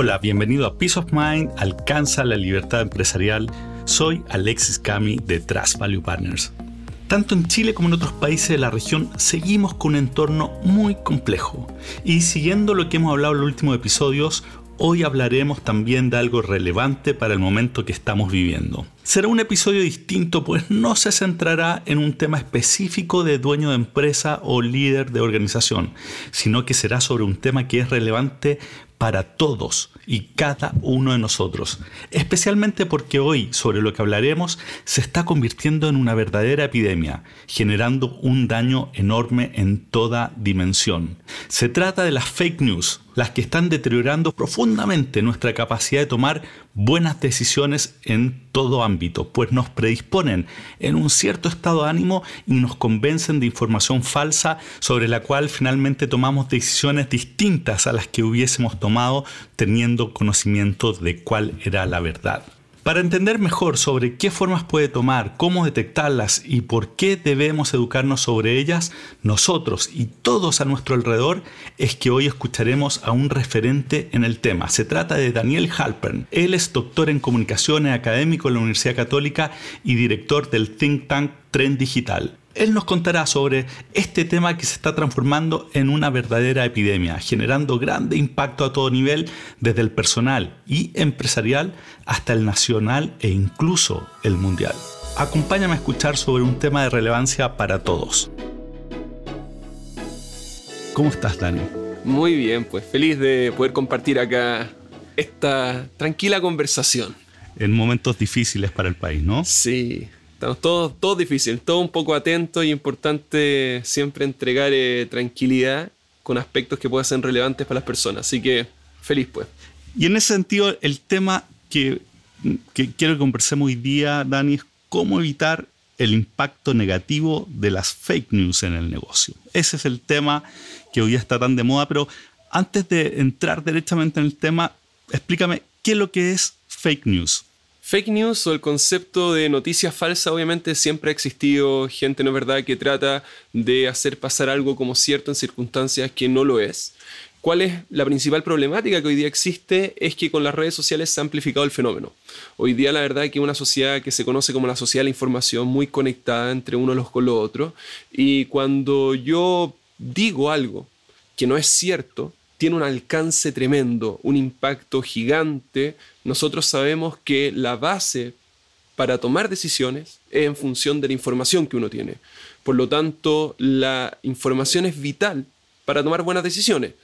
Hola, bienvenido a Peace of Mind, alcanza la libertad empresarial. Soy Alexis Cami de Trust Value Partners. Tanto en Chile como en otros países de la región seguimos con un entorno muy complejo. Y siguiendo lo que hemos hablado en los últimos episodios, hoy hablaremos también de algo relevante para el momento que estamos viviendo. Será un episodio distinto, pues no se centrará en un tema específico de dueño de empresa o líder de organización, sino que será sobre un tema que es relevante para todos y cada uno de nosotros, especialmente porque hoy sobre lo que hablaremos se está convirtiendo en una verdadera epidemia, generando un daño enorme en toda dimensión. Se trata de las fake news, las que están deteriorando profundamente nuestra capacidad de tomar buenas decisiones en todo ámbito, pues nos predisponen en un cierto estado de ánimo y nos convencen de información falsa sobre la cual finalmente tomamos decisiones distintas a las que hubiésemos tomado teniendo conocimiento de cuál era la verdad. Para entender mejor sobre qué formas puede tomar, cómo detectarlas y por qué debemos educarnos sobre ellas, nosotros y todos a nuestro alrededor, es que hoy escucharemos a un referente en el tema. Se trata de Daniel Halpern. Él es doctor en comunicaciones, académico en la Universidad Católica y director del think tank Tren Digital. Él nos contará sobre este tema que se está transformando en una verdadera epidemia, generando grande impacto a todo nivel, desde el personal y empresarial hasta el nacional e incluso el mundial. Acompáñame a escuchar sobre un tema de relevancia para todos. ¿Cómo estás, Dani? Muy bien, pues feliz de poder compartir acá esta tranquila conversación. En momentos difíciles para el país, ¿no? Sí, Estamos todos, todo difícil, todo un poco atento y importante siempre entregar eh, tranquilidad con aspectos que puedan ser relevantes para las personas. Así que feliz pues. Y en ese sentido, el tema que, que quiero que conversemos hoy día, Dani, es cómo evitar el impacto negativo de las fake news en el negocio. Ese es el tema que hoy día está tan de moda, pero antes de entrar directamente en el tema, explícame qué es lo que es fake news. Fake news o el concepto de noticia falsa obviamente siempre ha existido, gente no verdad que trata de hacer pasar algo como cierto en circunstancias que no lo es. ¿Cuál es la principal problemática que hoy día existe? Es que con las redes sociales se ha amplificado el fenómeno. Hoy día la verdad es que una sociedad que se conoce como la sociedad de la información, muy conectada entre unos con los otros, y cuando yo digo algo que no es cierto, tiene un alcance tremendo, un impacto gigante, nosotros sabemos que la base para tomar decisiones es en función de la información que uno tiene. Por lo tanto, la información es vital para tomar buenas decisiones.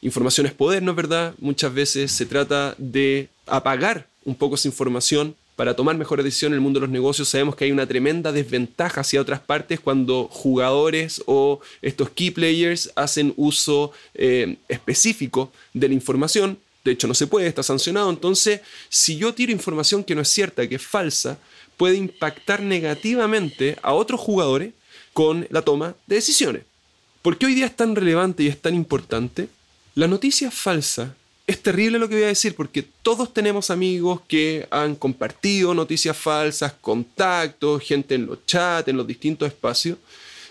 Información es poder, ¿no es verdad? Muchas veces se trata de apagar un poco esa información para tomar mejores decisiones en el mundo de los negocios sabemos que hay una tremenda desventaja hacia otras partes cuando jugadores o estos key players hacen uso eh, específico de la información. De hecho, no se puede, está sancionado. Entonces, si yo tiro información que no es cierta, que es falsa, puede impactar negativamente a otros jugadores con la toma de decisiones. ¿Por qué hoy día es tan relevante y es tan importante? La noticia falsa es terrible lo que voy a decir porque todos tenemos amigos que han compartido noticias falsas, contactos, gente en los chats, en los distintos espacios,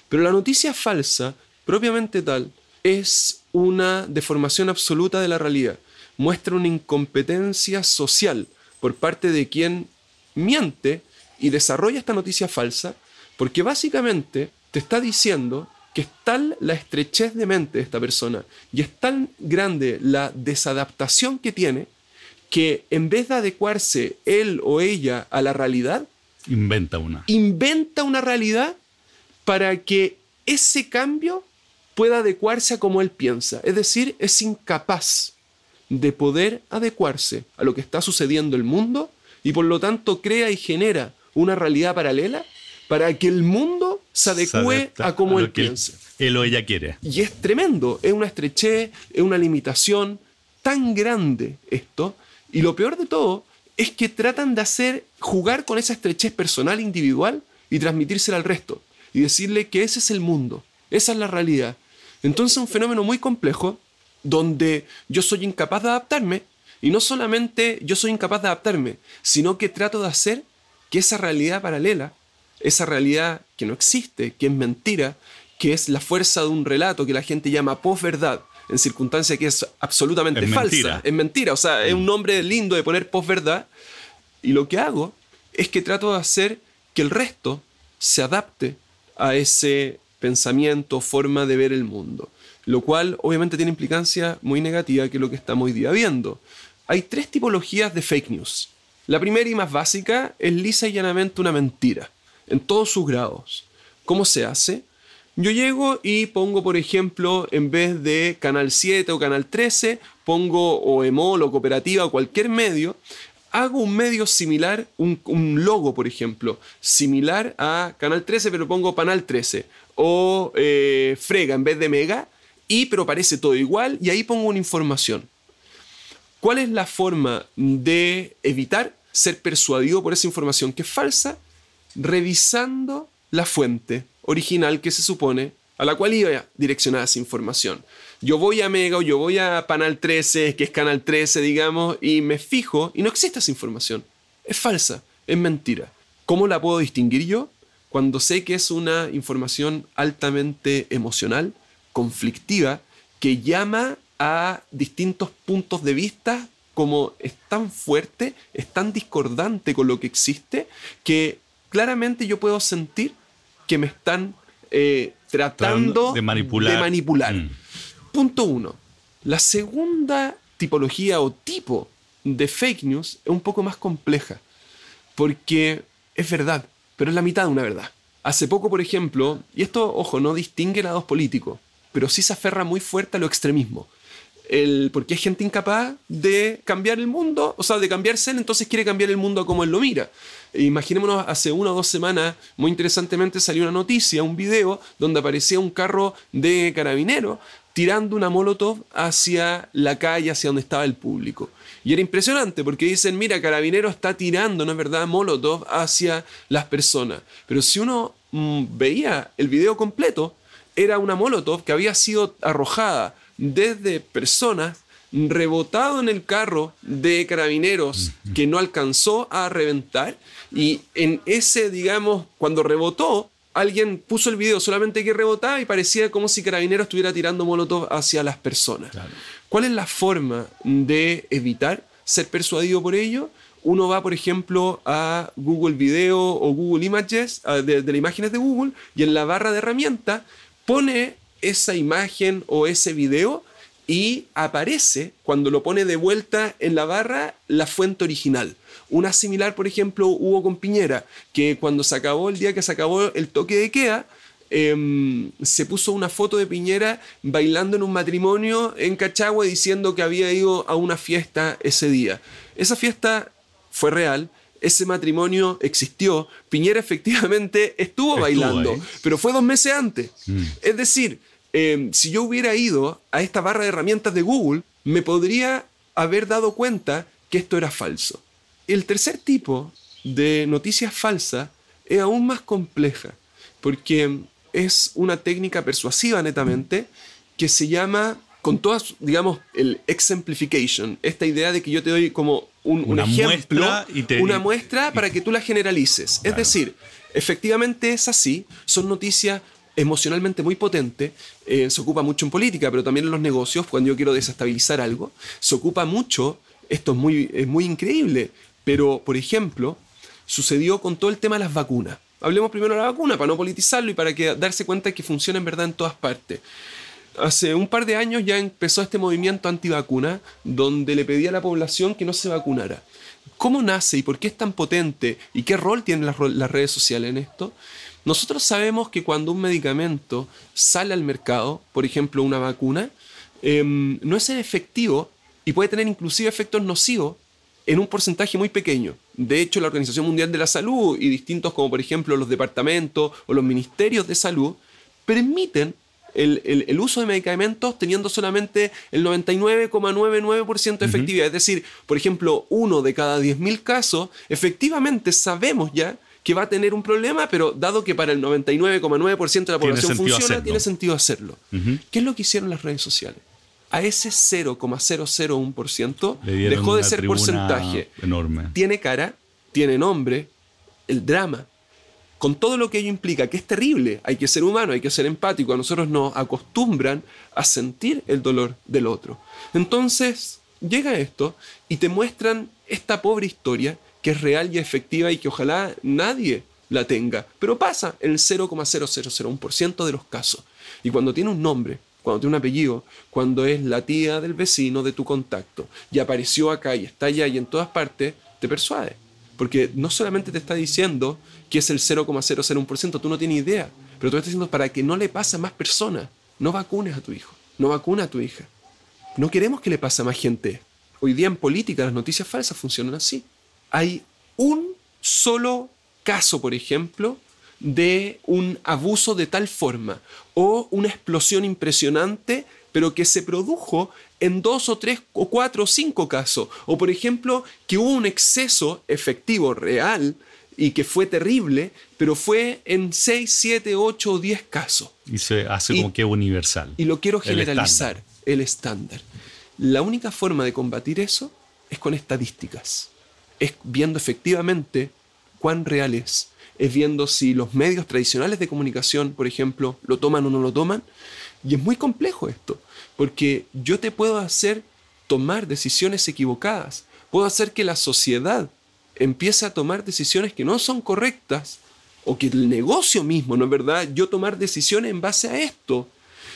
pero la noticia falsa, propiamente tal, es una deformación absoluta de la realidad. Muestra una incompetencia social por parte de quien miente y desarrolla esta noticia falsa, porque básicamente te está diciendo que es tal la estrechez de mente de esta persona y es tan grande la desadaptación que tiene que en vez de adecuarse él o ella a la realidad, inventa una. Inventa una realidad para que ese cambio pueda adecuarse a como él piensa. Es decir, es incapaz de poder adecuarse a lo que está sucediendo en el mundo y por lo tanto crea y genera una realidad paralela para que el mundo se adecue a como él piensa. Él o ella quiere. Y es tremendo, es una estrechez, es una limitación tan grande esto. Y lo peor de todo es que tratan de hacer, jugar con esa estrechez personal, individual, y transmitírsela al resto. Y decirle que ese es el mundo, esa es la realidad. Entonces un fenómeno muy complejo donde yo soy incapaz de adaptarme. Y no solamente yo soy incapaz de adaptarme, sino que trato de hacer que esa realidad paralela esa realidad que no existe, que es mentira, que es la fuerza de un relato que la gente llama posverdad. en circunstancia que es absolutamente Es falsa. mentira. Es mentira. O sea, es un nombre lindo de poner posverdad. Y lo que hago es que trato de hacer que el resto se adapte a ese pensamiento, forma de ver el mundo. Lo cual obviamente tiene implicancia muy negativa que lo que estamos hoy día viendo. Hay tres tipologías de fake news. La primera y más básica es lisa y llanamente una mentira, en todos sus grados. ¿Cómo se hace? Yo llego y pongo, por ejemplo, en vez de Canal 7 o Canal 13, pongo o EMOL o Cooperativa o cualquier medio, hago un medio similar, un, logo, por ejemplo, similar a Canal 13, pero pongo Panal 13, o eh, Frega en vez de Mega, y pero parece todo igual, y ahí pongo una información. ¿Cuál es la forma de evitar ser persuadido por esa información que es falsa? Revisando la fuente original que se supone a la cual iba direccionada esa información. Yo voy a Mega o yo voy a Canal 13, que es Canal 13, digamos, y me fijo y no existe esa información. Es falsa, es mentira. ¿Cómo la puedo distinguir yo? Cuando sé que es una información altamente emocional, conflictiva, que llama a distintos puntos de vista como es tan fuerte, es tan discordante con lo que existe, que claramente yo puedo sentir que me están eh, tratando de manipular. de manipular. Mm. Punto uno. La segunda tipología o tipo de fake news es un poco más compleja, porque es verdad, pero es la mitad de una verdad. Hace poco, por ejemplo, y esto, ojo, no distingue lados políticos, pero sí se aferra muy fuerte a lo extremismo. El, porque hay gente incapaz de cambiar el mundo, o sea, de cambiarse entonces quiere cambiar el mundo como él lo mira. E imaginémonos, hace una o dos semanas, muy interesantemente salió una noticia, un video, donde aparecía un carro de carabinero tirando una molotov hacia la calle, hacia donde estaba el público. Y era impresionante porque dicen, mira, Carabinero está tirando, ¿no es verdad?, molotov hacia las personas. Pero si uno mm, veía el video completo, era una molotov que había sido arrojada desde personas, rebotado en el carro de carabineros que no alcanzó a reventar. Y en ese, digamos, cuando rebotó, alguien puso el video solamente que rebotaba y parecía como si carabineros estuviera tirando molotov hacia las personas. Claro. ¿Cuál es la forma de evitar ser persuadido por ello? Uno va, por ejemplo, a Google Video o Google Images, de, de las imágenes de Google, y en la barra de herramientas pone esa imagen o ese video y aparece, cuando lo pone de vuelta en la barra, la fuente original. Una similar, por ejemplo, hubo con Piñera, que cuando se acabó el día que se acabó el toque de queda, em, se puso una foto de Piñera bailando en un matrimonio en Cachagua diciendo que había ido a una fiesta ese día. Esa fiesta fue real, ese matrimonio existió, Piñera efectivamente estuvo, Estuvo bailando, pero fue dos meses antes. Mm. Es decir, eh, si yo hubiera ido a esta barra de herramientas de Google, me podría haber dado cuenta que esto era falso. El tercer tipo de noticias falsas es aún más compleja, porque es una técnica persuasiva netamente que se llama, con todas, digamos, el exemplification, esta idea de que yo te doy como un, un Una ejemplo, muestra y te- una muestra para que tú la generalices. Es decir, efectivamente es así, son noticias emocionalmente muy potentes, eh, se ocupa mucho en política, pero también en los negocios, cuando yo quiero desestabilizar algo, se ocupa mucho, esto es muy, es muy increíble, pero por ejemplo, sucedió con todo el tema de las vacunas. Hablemos primero de la vacuna para no politizarlo y para que, darse cuenta que funciona en verdad en todas partes. Hace un par de años ya empezó este movimiento antivacuna donde le pedía a la población que no se vacunara. ¿Cómo nace y por qué es tan potente y qué rol tienen las, las redes sociales en esto? Nosotros sabemos que cuando un medicamento sale al mercado, por ejemplo una vacuna, em, no es efectivo y puede tener inclusive efectos nocivos en un porcentaje muy pequeño. De hecho, la Organización Mundial de la Salud y distintos como por ejemplo los departamentos o los ministerios de salud permiten el, el- el uso de medicamentos teniendo solamente el 99,99% de efectividad. Es decir, por ejemplo, uno de cada 10.000 casos, efectivamente sabemos ya que va a tener un problema, pero dado que para el 99,9% de la población funciona, hacerlo. tiene sentido hacerlo. ¿Qué es lo que hicieron las redes sociales? A ese 0,001% Le dieron dejó de ser porcentaje enorme. tiene cara, tiene nombre, el drama. con todo lo que ello implica, que es terrible, hay que ser humano, hay que ser empático, a nosotros nos acostumbran a sentir el dolor del otro. Entonces, llega esto y te muestran esta pobre historia que es real y efectiva y que ojalá nadie la tenga, pero pasa en el 0,0001% de los casos. Y cuando tiene un nombre, cuando tiene un apellido, cuando es la tía del vecino de tu contacto y apareció acá y está allá y en todas partes, te persuade. Porque no solamente te está diciendo que es el 0,001%, tú no tienes idea, pero tú estás diciendo para que no le pase a más personas, no vacunes a tu hijo, no vacuna a tu hija. No queremos que le pase a más gente. Hoy día en política las noticias falsas funcionan así. Hay un solo caso, por ejemplo, de un abuso de tal forma o una explosión impresionante, pero que se produjo en dos o tres o cuatro o cinco casos. O por ejemplo, que hubo un exceso efectivo, real, y que fue terrible, pero fue en seis, siete, ocho o diez casos. Y se hace como que universal. Y lo quiero generalizar, el estándar. La única forma de combatir eso es con estadísticas. Es viendo efectivamente cuán real es. Es viendo si los medios tradicionales de comunicación, por ejemplo, lo toman o no lo toman. Y es muy complejo esto. Porque yo te puedo hacer tomar decisiones equivocadas. Puedo hacer que la sociedad empiece a tomar decisiones que no son correctas. O que el negocio mismo, ¿no es verdad? Yo tomar decisiones en base a esto.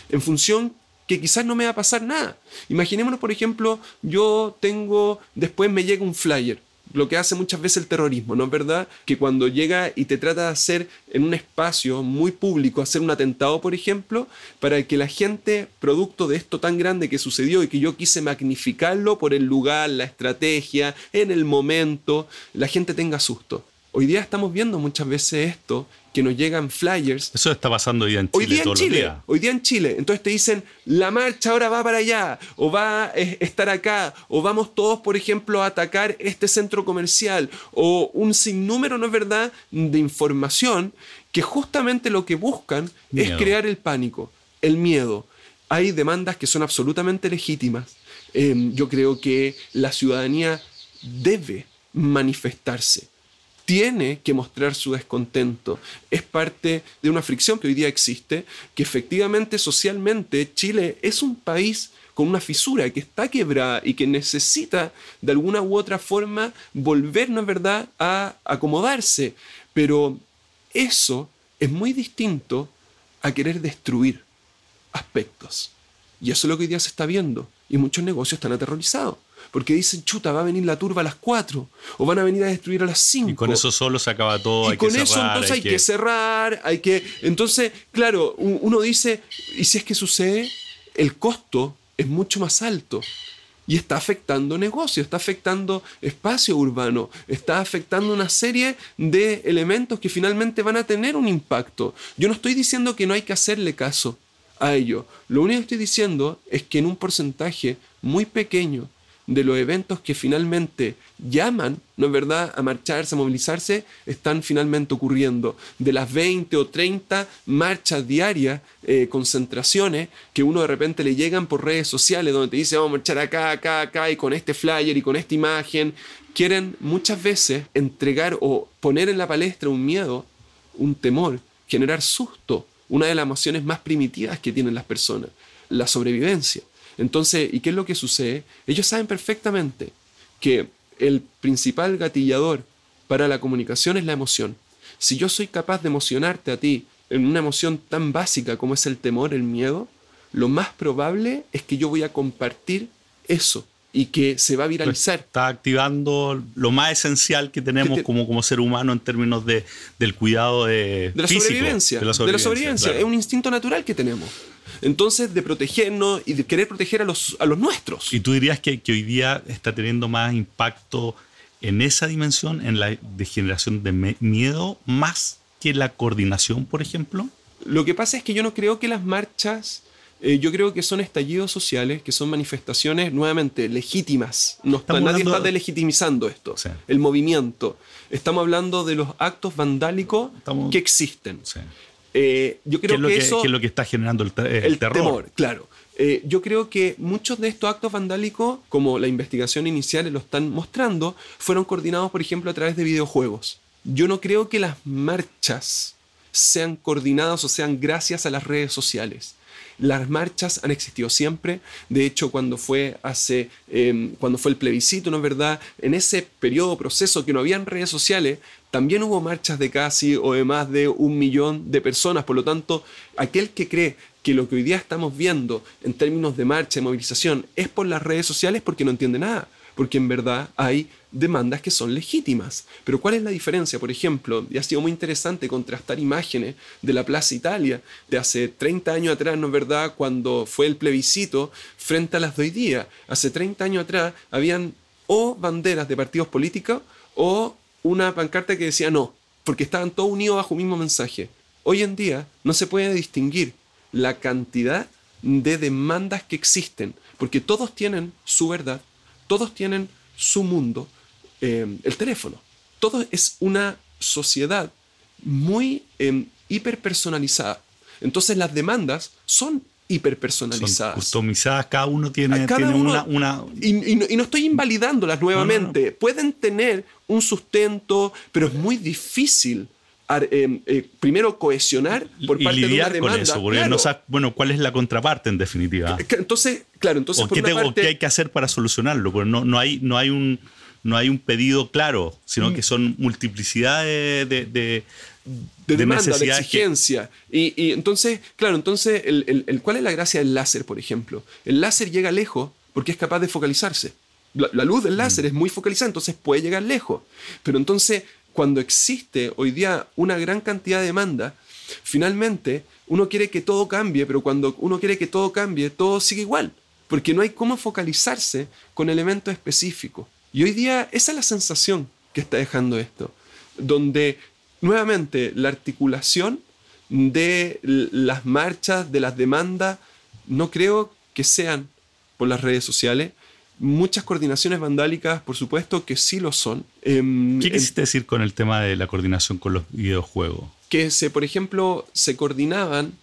En función que quizás no me va a pasar nada. Imaginémonos, por ejemplo, yo tengo, después me llega un flyer lo que hace muchas veces el terrorismo, ¿no es verdad? Que cuando llega y te trata de hacer en un espacio muy público, hacer un atentado, por ejemplo, para que la gente, producto de esto tan grande que sucedió y que yo quise magnificarlo por el lugar, la estrategia, en el momento, la gente tenga susto. Hoy día estamos viendo muchas veces esto que nos llegan flyers. Eso está pasando hoy día en Chile. Hoy día en Chile. Hoy día en Chile. Entonces te dicen, la marcha ahora va para allá, o va a estar acá, o vamos todos, por ejemplo, a atacar este centro comercial, o un sinnúmero, ¿no es verdad?, de información que justamente lo que buscan es crear el pánico, el miedo. Hay demandas que son absolutamente legítimas. Em, yo creo que la ciudadanía debe manifestarse tiene que mostrar su descontento. Es parte de una fricción que hoy día existe, que efectivamente socialmente Chile es un país con una fisura que está quebrada y que necesita de alguna u otra forma volver, ¿no es verdad?, a acomodarse. Pero eso es muy distinto a querer destruir aspectos. Y eso es lo que hoy día se está viendo. Y muchos negocios están aterrorizados porque dicen, chuta, va a venir la turba a las 4 o van a venir a destruir a las 5. Y con eso solo se acaba todo. Y con eso entonces hay, que... cerrar, hay que... Entonces, claro, uno dice, ¿y si es que sucede? El costo es mucho más alto. Y está afectando negocios, está afectando espacio urbano, está afectando una serie de elementos que finalmente van a tener un impacto. Yo no estoy diciendo que no hay que hacerle caso a ello. Lo único que estoy diciendo es que en un porcentaje muy pequeño de los eventos que finalmente llaman, ¿no es verdad?, a marcharse, a movilizarse, están finalmente ocurriendo. De las 20 o 30 marchas diarias, eh, concentraciones, que uno de repente le llegan por redes sociales, donde te dice, vamos a marchar acá, acá, acá, y con este flyer y con esta imagen, quieren muchas veces entregar o poner en la palestra un miedo, un temor, generar susto, una de las emociones más primitivas que tienen las personas, la sobrevivencia. Entonces, ¿y qué es lo que sucede? Ellos saben perfectamente que el principal gatillador para la comunicación es la emoción. Si yo soy capaz de emocionarte a ti en una emoción tan básica como es el temor, el miedo, lo más probable es que yo voy a compartir eso y que se va a viralizar. Está activando lo más esencial que tenemos como, como ser humano en términos de, del cuidado de, la sobrevivencia. De la sobrevivencia. Es un instinto natural que tenemos. Entonces, de protegernos y de querer proteger a los, a los nuestros. ¿Y tú dirías que, que hoy día está teniendo más impacto en esa dimensión, en la degeneración de miedo, más que la coordinación, por ejemplo? Lo que pasa es que yo no creo que las marchas, eh, yo creo que son estallidos sociales, que son manifestaciones nuevamente legítimas. No está, nadie está delegitimizando esto, el movimiento. Estamos hablando de los actos vandálicos que existen. Eh, yo creo que, eso, es lo que está generando el, el, terror. temor, claro. Eh, yo creo que muchos de estos actos vandálicos, como la investigación inicial lo están mostrando, fueron coordinados, por ejemplo, a través de videojuegos. yo no creo que las marchas sean coordinadas o sean gracias a las redes sociales. Las marchas han existido siempre. De hecho, cuando fue hace, em, cuando fue el plebiscito, ¿no es verdad? En ese periodo, proceso que no habían redes sociales, también hubo marchas de casi o de más de un millón de personas. Por lo tanto, aquel que cree que lo que hoy día estamos viendo en términos de marcha y movilización es por las redes sociales porque no entiende nada porque en verdad hay demandas que son legítimas. Pero ¿cuál es la diferencia? Por ejemplo, y ha sido muy interesante contrastar imágenes de la Plaza Italia de hace 30 años atrás, ¿no es verdad?, cuando fue el plebiscito, frente a las de hoy día. Hace 30 años atrás habían o banderas de partidos políticos o una pancarta que decía no, porque estaban todos unidos bajo un mismo mensaje. Hoy en día no se puede distinguir la cantidad de demandas que existen, porque todos tienen su verdad, todos tienen su mundo, eh, el teléfono. Todo es una sociedad muy eh, hiperpersonalizada. Entonces las demandas son hiperpersonalizadas. Son customizadas, cada uno tiene, una... Y, no, estoy invalidándolas nuevamente. Pueden tener un sustento, pero es muy difícil eh, eh, primero cohesionar por parte de una demanda. con eso, porque no sabes, bueno, cuál es la contraparte en definitiva. Entonces, claro, entonces qué, qué, hay que hacer para solucionarlo, porque no, no, hay, no, hay, un, no hay un pedido claro, sino que son multiplicidad de, de, de de demanda, de exigencia. Y, entonces, claro, entonces, el, ¿cuál es la gracia del láser, por ejemplo? El láser llega lejos porque es capaz de focalizarse. La, la luz del láser mm. es muy focalizada, entonces puede llegar lejos. Pero entonces, cuando existe hoy día una gran cantidad de demanda, finalmente uno quiere que todo cambie, pero cuando uno quiere que todo cambie, todo sigue igual, porque no hay cómo focalizarse con elementos específicos. Y hoy día esa es la sensación que está dejando esto, donde nuevamente la articulación de las marchas, de las demandas, no creo que sean por las redes sociales, Muchas coordinaciones vandálicas, por supuesto, que sí lo son. Em, ¿Qué quisiste decir con el tema de la coordinación con los videojuegos? Que, se, por ejemplo, se coordinaban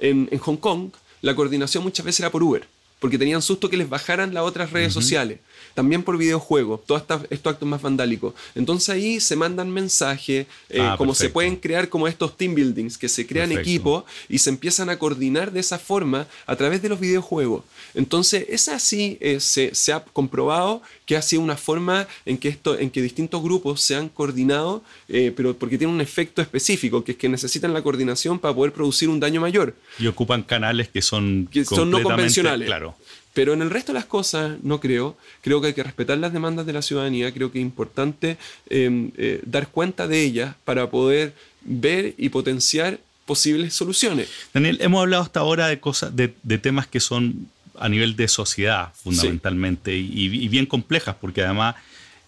en, Hong Kong, la coordinación muchas veces era por Uber, porque tenían susto que les bajaran las otras redes sociales también por videojuegos, todos estos actos más vandálicos. Entonces ahí se mandan mensajes, eh, ah, como se pueden crear como estos team buildings, que se crean equipos y se empiezan a coordinar de esa forma a través de los videojuegos. Entonces es así, eh, se, ha comprobado que ha sido una forma en que, esto, en que distintos grupos se han coordinado, eh, pero porque tiene un efecto específico, que es que necesitan la coordinación para poder producir un daño mayor. Y ocupan canales que son, que son no convencionales. Claro. Pero en el resto de las cosas no creo. Creo que hay que respetar las demandas de la ciudadanía. Creo que es importante em, eh, dar cuenta de ellas para poder ver y potenciar posibles soluciones. Daniel, hemos hablado hasta ahora de cosas, de, temas que son a nivel de sociedad fundamentalmente y, bien complejas, porque además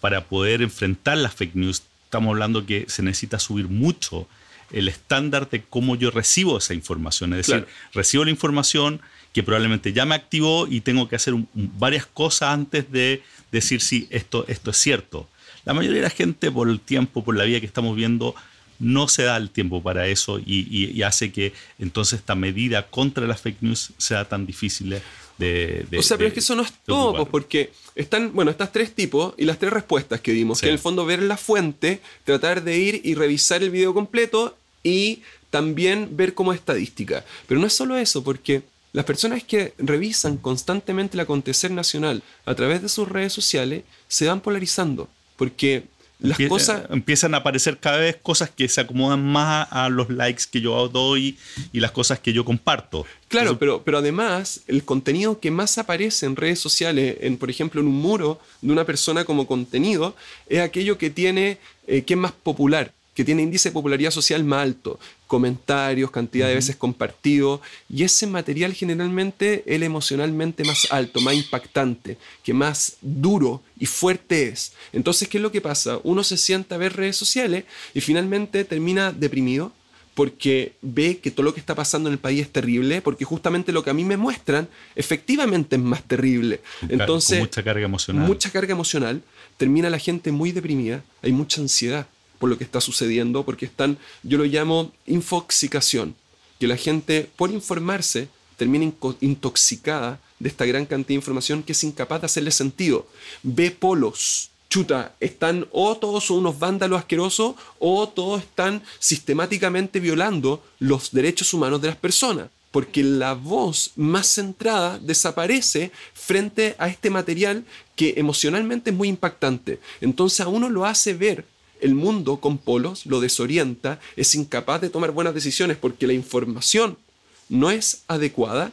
para poder enfrentar las fake news estamos hablando que se necesita subir mucho el estándar de cómo yo recibo esa información. Es decir, recibo la información, que probablemente ya me activó y tengo que hacer varias cosas antes de decir si esto, esto es cierto. La mayoría de la gente, por el tiempo, por la vida que estamos viendo, no se da el tiempo para eso y, hace que entonces esta medida contra las fake news sea tan difícil de, O sea, pero es que eso no es todo, pues, porque están, bueno, estas tres tipos y las tres respuestas que dimos, que en el fondo ver la fuente, tratar de ir y revisar el video completo y también ver como estadística. Pero no es solo eso, porque las personas que revisan constantemente el acontecer nacional a través de sus redes sociales se van polarizando, porque las cosas... Empiezan a aparecer cada vez cosas que se acomodan más a los likes que yo doy y las cosas que yo comparto. Claro, pero, pero además el contenido que más aparece en redes sociales, en, por ejemplo en un muro de una persona como contenido, es aquello que tiene, eh, que es más popular que tiene índice de popularidad social más alto, comentarios, cantidad de veces compartido, y ese material generalmente es emocionalmente más alto, más impactante, que más duro y fuerte es. Entonces, ¿qué es lo que pasa? Uno se sienta a ver redes sociales y finalmente termina deprimido porque ve que todo lo que está pasando en el país es terrible, porque justamente lo que a mí me muestran efectivamente es más terrible. Entonces, mucha carga emocional. Mucha carga emocional, termina la gente muy deprimida, hay mucha ansiedad por lo que está sucediendo, porque están, yo lo llamo infoxicación, que la gente por informarse termina intoxicada de esta gran cantidad de información que es incapaz de hacerle sentido. Ve polos, chuta, están o todos son unos vándalos asquerosos o todos están sistemáticamente violando los derechos humanos de las personas. Porque la voz más centrada desaparece frente a este material que emocionalmente es muy impactante. Entonces a uno lo hace ver el mundo con polos, lo desorienta, es incapaz de tomar buenas decisiones porque la información no es adecuada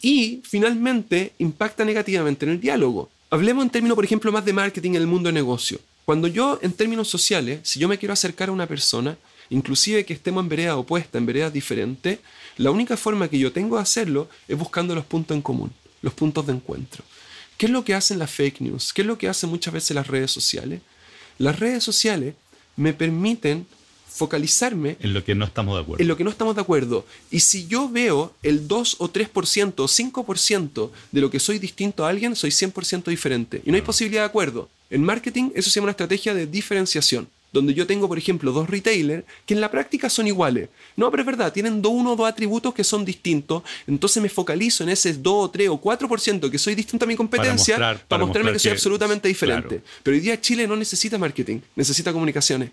y finalmente impacta negativamente en el diálogo. Hablemos en términos, por ejemplo, más de marketing en el mundo de negocio. Cuando yo, en términos sociales, si yo me quiero acercar a una persona, inclusive que estemos en vereda opuesta, en veredas diferentes, la única forma que yo tengo de hacerlo es buscando los puntos en común, los puntos de encuentro. ¿Qué es lo que hacen las fake news? ¿Qué es lo que hacen muchas veces las redes sociales? Las redes sociales me permiten focalizarme en lo que no estamos de acuerdo. En lo que no estamos de acuerdo. Y si yo veo el 2 o 3% o 5% de lo que soy distinto a alguien, soy 100% diferente. Y no hay posibilidad de acuerdo. En marketing eso se llama una estrategia de diferenciación donde yo tengo, por ejemplo, dos retailers que en la práctica son iguales. No, pero es verdad, tienen uno o dos atributos que son distintos, entonces me focalizo en ese 2 3 o 4% que soy distinto a mi competencia para, mostrarme que soy absolutamente diferente. Pero hoy día Chile no necesita marketing, necesita comunicaciones.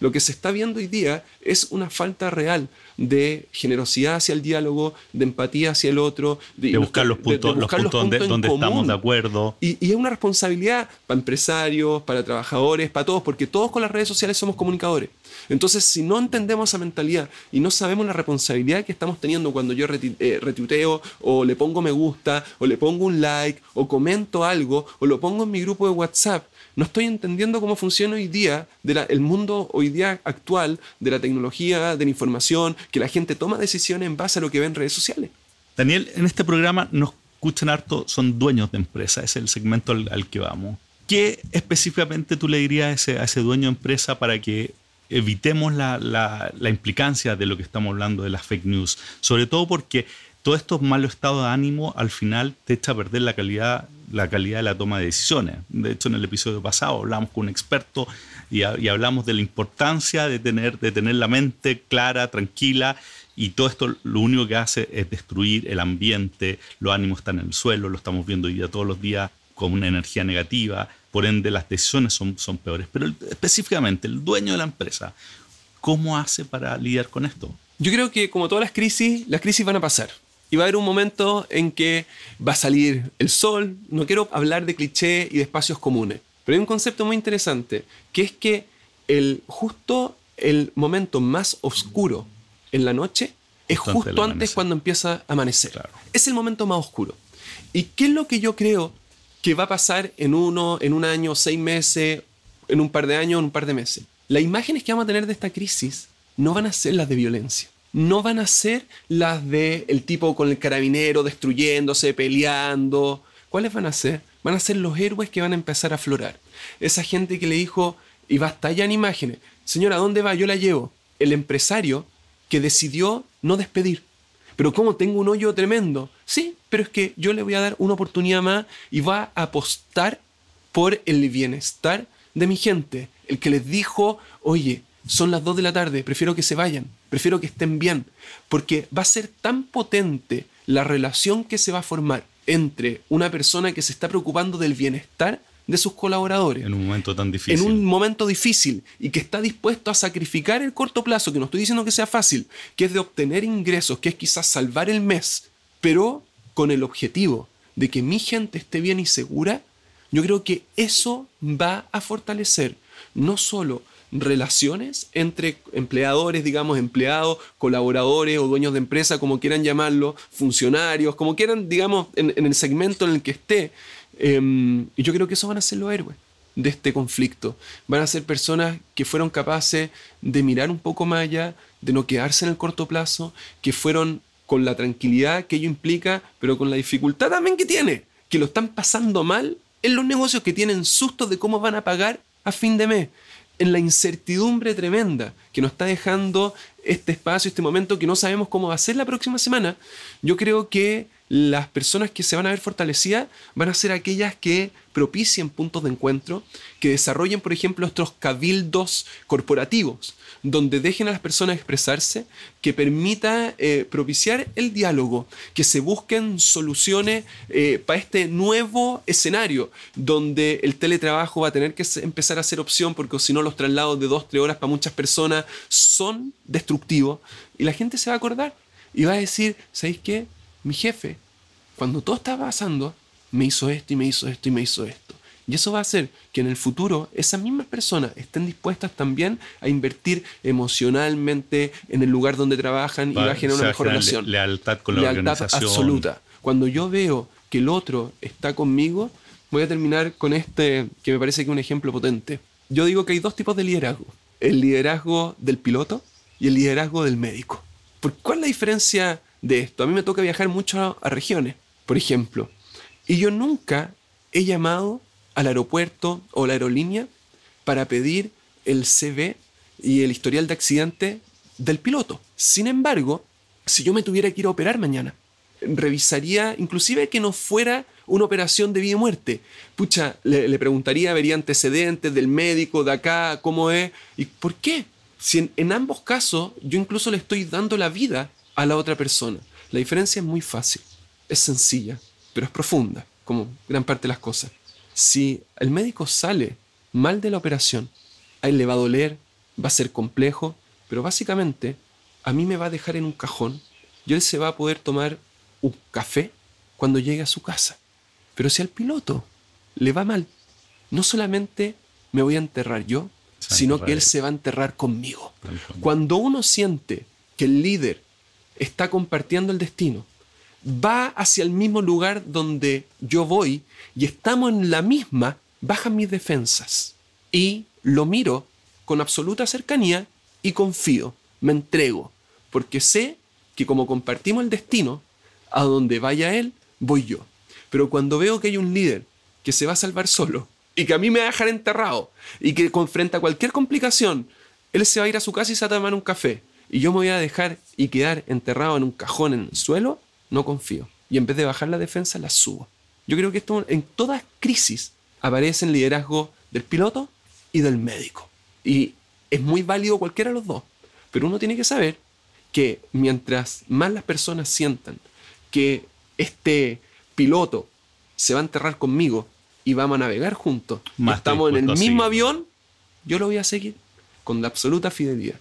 Lo que se está viendo hoy día es una falta real de generosidad hacia el diálogo, de empatía hacia el otro, de, buscar los puntos, los puntos, donde, donde estamos de acuerdo. Y, y es una responsabilidad para empresarios, para trabajadores, para todos, porque todos con las redes sociales somos comunicadores. Entonces, si no entendemos esa mentalidad y no sabemos la responsabilidad que estamos teniendo cuando yo eh, retuiteo o le pongo me gusta o le pongo un like o comento algo o lo pongo en mi grupo de WhatsApp, no estoy entendiendo cómo funciona hoy día el mundo hoy día actual de la tecnología, de la información, que la gente toma decisiones en base a lo que ve en redes sociales. Daniel, en este programa nos escuchan harto, son dueños de empresas, es el segmento al que vamos. ¿Qué específicamente tú le dirías a ese, dueño de empresa para que evitemos la, la, implicancia de lo que estamos hablando de las fake news? Sobre todo porque todo estos malos estados de ánimo al final te echa a perder la calidad, la calidad de la toma de decisiones. De hecho, en el episodio pasado hablamos con un experto y, hablamos de la importancia de tener, de tener la mente clara, tranquila. Y todo esto lo único que hace es destruir el ambiente, los ánimos están en el suelo, lo estamos viendo día todos los días con una energía negativa, por ende las decisiones son, son peores. Pero específicamente el dueño de la empresa, ¿cómo hace para lidiar con esto? Yo creo que como todas las crisis, las crisis van a pasar. Y va a haber un momento en que va a salir el sol. No quiero hablar de cliché y de espacios comunes, pero hay un concepto muy interesante, que es que el, justo el momento más oscuro en la noche es justo antes, cuando empieza a amanecer. Es el momento más oscuro. ¿Y qué es lo que yo creo que va a pasar en uno, en un año, seis meses, en un par de años, en un par de meses. Las imágenes que vamos a tener de esta crisis no van a ser las de violencia. No van a ser las de tipo con el carabinero destruyéndose, peleando. ¿Cuáles van a ser? Van a ser los héroes que van a empezar a aflorar. Esa gente que le dijo, y basta ya en imágenes, señora, ¿dónde va? Yo la llevo. El empresario que decidió no despedir. Pero ¿cómo tengo un hoyo tremendo? Sí, pero es que yo le voy a dar una oportunidad más y va a apostar por el bienestar de mi gente. El que les dijo, oye, son las 2 de la tarde, prefiero que se vayan, prefiero que estén bien, porque va a ser tan potente la relación que se va a formar entre una persona que se está preocupando del bienestar de sus colaboradores. En un momento tan difícil. En un momento difícil y que está dispuesto a sacrificar el corto plazo, que no estoy diciendo que sea fácil, que es de obtener ingresos, que es quizás salvar el mes, pero con el objetivo de que mi gente esté bien y segura, yo creo que eso va a fortalecer no solo relaciones entre empleadores, digamos, empleados, colaboradores o dueños de empresa, como quieran llamarlo, funcionarios, como quieran, digamos, en, el segmento en el que esté. Em, y yo creo que eso van a ser los héroes de este conflicto. Van a ser personas que fueron capaces de mirar un poco más allá, de no quedarse en el corto plazo, que fueron con la tranquilidad que ello implica, pero con la dificultad también que tiene, que lo están pasando mal en los negocios que tienen sustos de cómo van a pagar a fin de mes, en la incertidumbre tremenda que nos está dejando este espacio, este momento que no sabemos cómo va a ser la próxima semana, yo creo que las personas que se van a ver fortalecidas van a ser aquellas que propicien puntos de encuentro, que desarrollen, por ejemplo, estos cabildos corporativos, donde dejen a las personas expresarse, que permita eh, propiciar el diálogo, que se busquen soluciones eh, para este nuevo escenario, donde el teletrabajo va a tener que empezar a ser opción, porque si no los traslados de dos, tres horas para muchas personas son destructivos, y la gente se va a acordar y va a decir, ¿sabéis qué? Mi jefe, cuando todo estaba pasando, me hizo esto y me hizo esto y me hizo esto. Y eso va a hacer que en el futuro esas mismas personas estén dispuestas también a invertir emocionalmente en el lugar donde trabajan y va a generar una mejor relación. lealtad con la lealtad absoluta. Cuando yo veo que el otro está conmigo, voy a terminar con este que me parece que es un ejemplo potente. Yo digo que hay dos tipos de liderazgo. El liderazgo del piloto y el liderazgo del médico. ¿Por cuál es la diferencia de esto. A mí me toca viajar mucho a, regiones, por ejemplo. Y yo nunca he llamado al aeropuerto o la aerolínea para pedir el CV y el historial de accidente del piloto. Sin embargo, si yo me tuviera que ir a operar mañana, revisaría inclusive que no fuera una operación de vida y muerte. Pucha, le, preguntaría, vería antecedentes del médico de acá, cómo es, y por qué. Si en ambos casos yo incluso le estoy dando la vida a la otra persona. La diferencia es muy fácil, es sencilla, pero es profunda, como gran parte de las cosas. Si el médico sale mal de la operación, a él le va a doler, va a ser complejo, pero básicamente a mí me va a dejar en un cajón y él se va a poder tomar un café cuando llegue a su casa. Pero si al piloto le va mal, no solamente me voy a enterrar yo, sino que él se va a enterrar conmigo. Cuando uno siente que el líder está compartiendo el destino. Va hacia el mismo lugar donde yo voy y estamos en la misma, bajan mis defensas. Y lo miro con absoluta cercanía y confío, me entrego, porque sé que como compartimos el destino, a donde vaya él, voy yo. Pero cuando veo que hay un líder que se va a salvar solo y que a mí me va a dejar enterrado y que confronta cualquier complicación, él se va a ir a su casa y se va a tomar un café y yo me voy a dejar y quedar enterrado en un cajón en el suelo, no confío. Y en vez de bajar la defensa, la subo. Yo creo que esto en todas crisis aparece el liderazgo del piloto y del médico. Y es muy válido cualquiera de los dos. Pero uno tiene que saber que mientras más las personas sientan que este piloto se va a enterrar conmigo y vamos a navegar juntos, estamos en el mismo avión, yo lo voy a seguir con la absoluta fidelidad.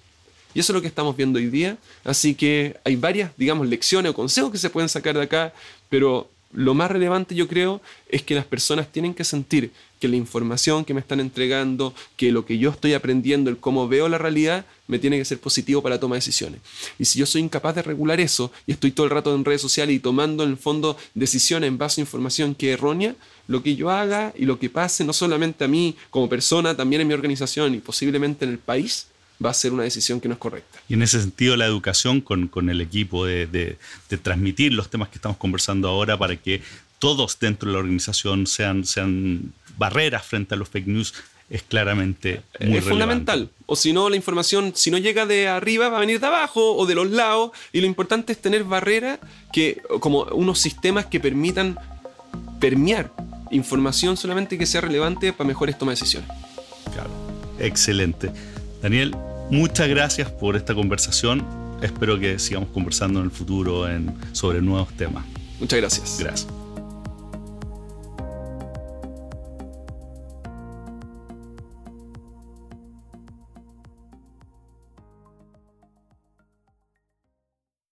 Y eso es lo que estamos viendo hoy día. Así que hay varias, digamos, lecciones o consejos que se pueden sacar de acá, pero lo más relevante yo creo es que las personas tienen que sentir que la información que me están entregando, que lo que yo estoy aprendiendo, el cómo veo la realidad, me tiene que ser positivo para toma de decisiones. Y si yo soy incapaz de regular eso y estoy todo el rato en redes sociales y tomando en el fondo decisiones en base a información que es errónea, lo que yo haga y lo que pase no solamente a mí como persona, también en mi organización y posiblemente en el país, va a ser una decisión que no es correcta. Y en ese sentido, la educación con, el equipo de, transmitir los temas que estamos conversando ahora para que todos dentro de la organización sean, sean barreras frente a los fake news es claramente muy es fundamental. O si no, la información, si no llega de arriba, va a venir de abajo o de los lados. Y lo importante es tener barreras que, como unos sistemas que permitan permear información solamente que sea relevante para mejores tomas de decisiones. Claro, excelente. Daniel, muchas gracias por esta conversación. Espero que sigamos conversando en el futuro sobre nuevos temas. Muchas gracias. Gracias.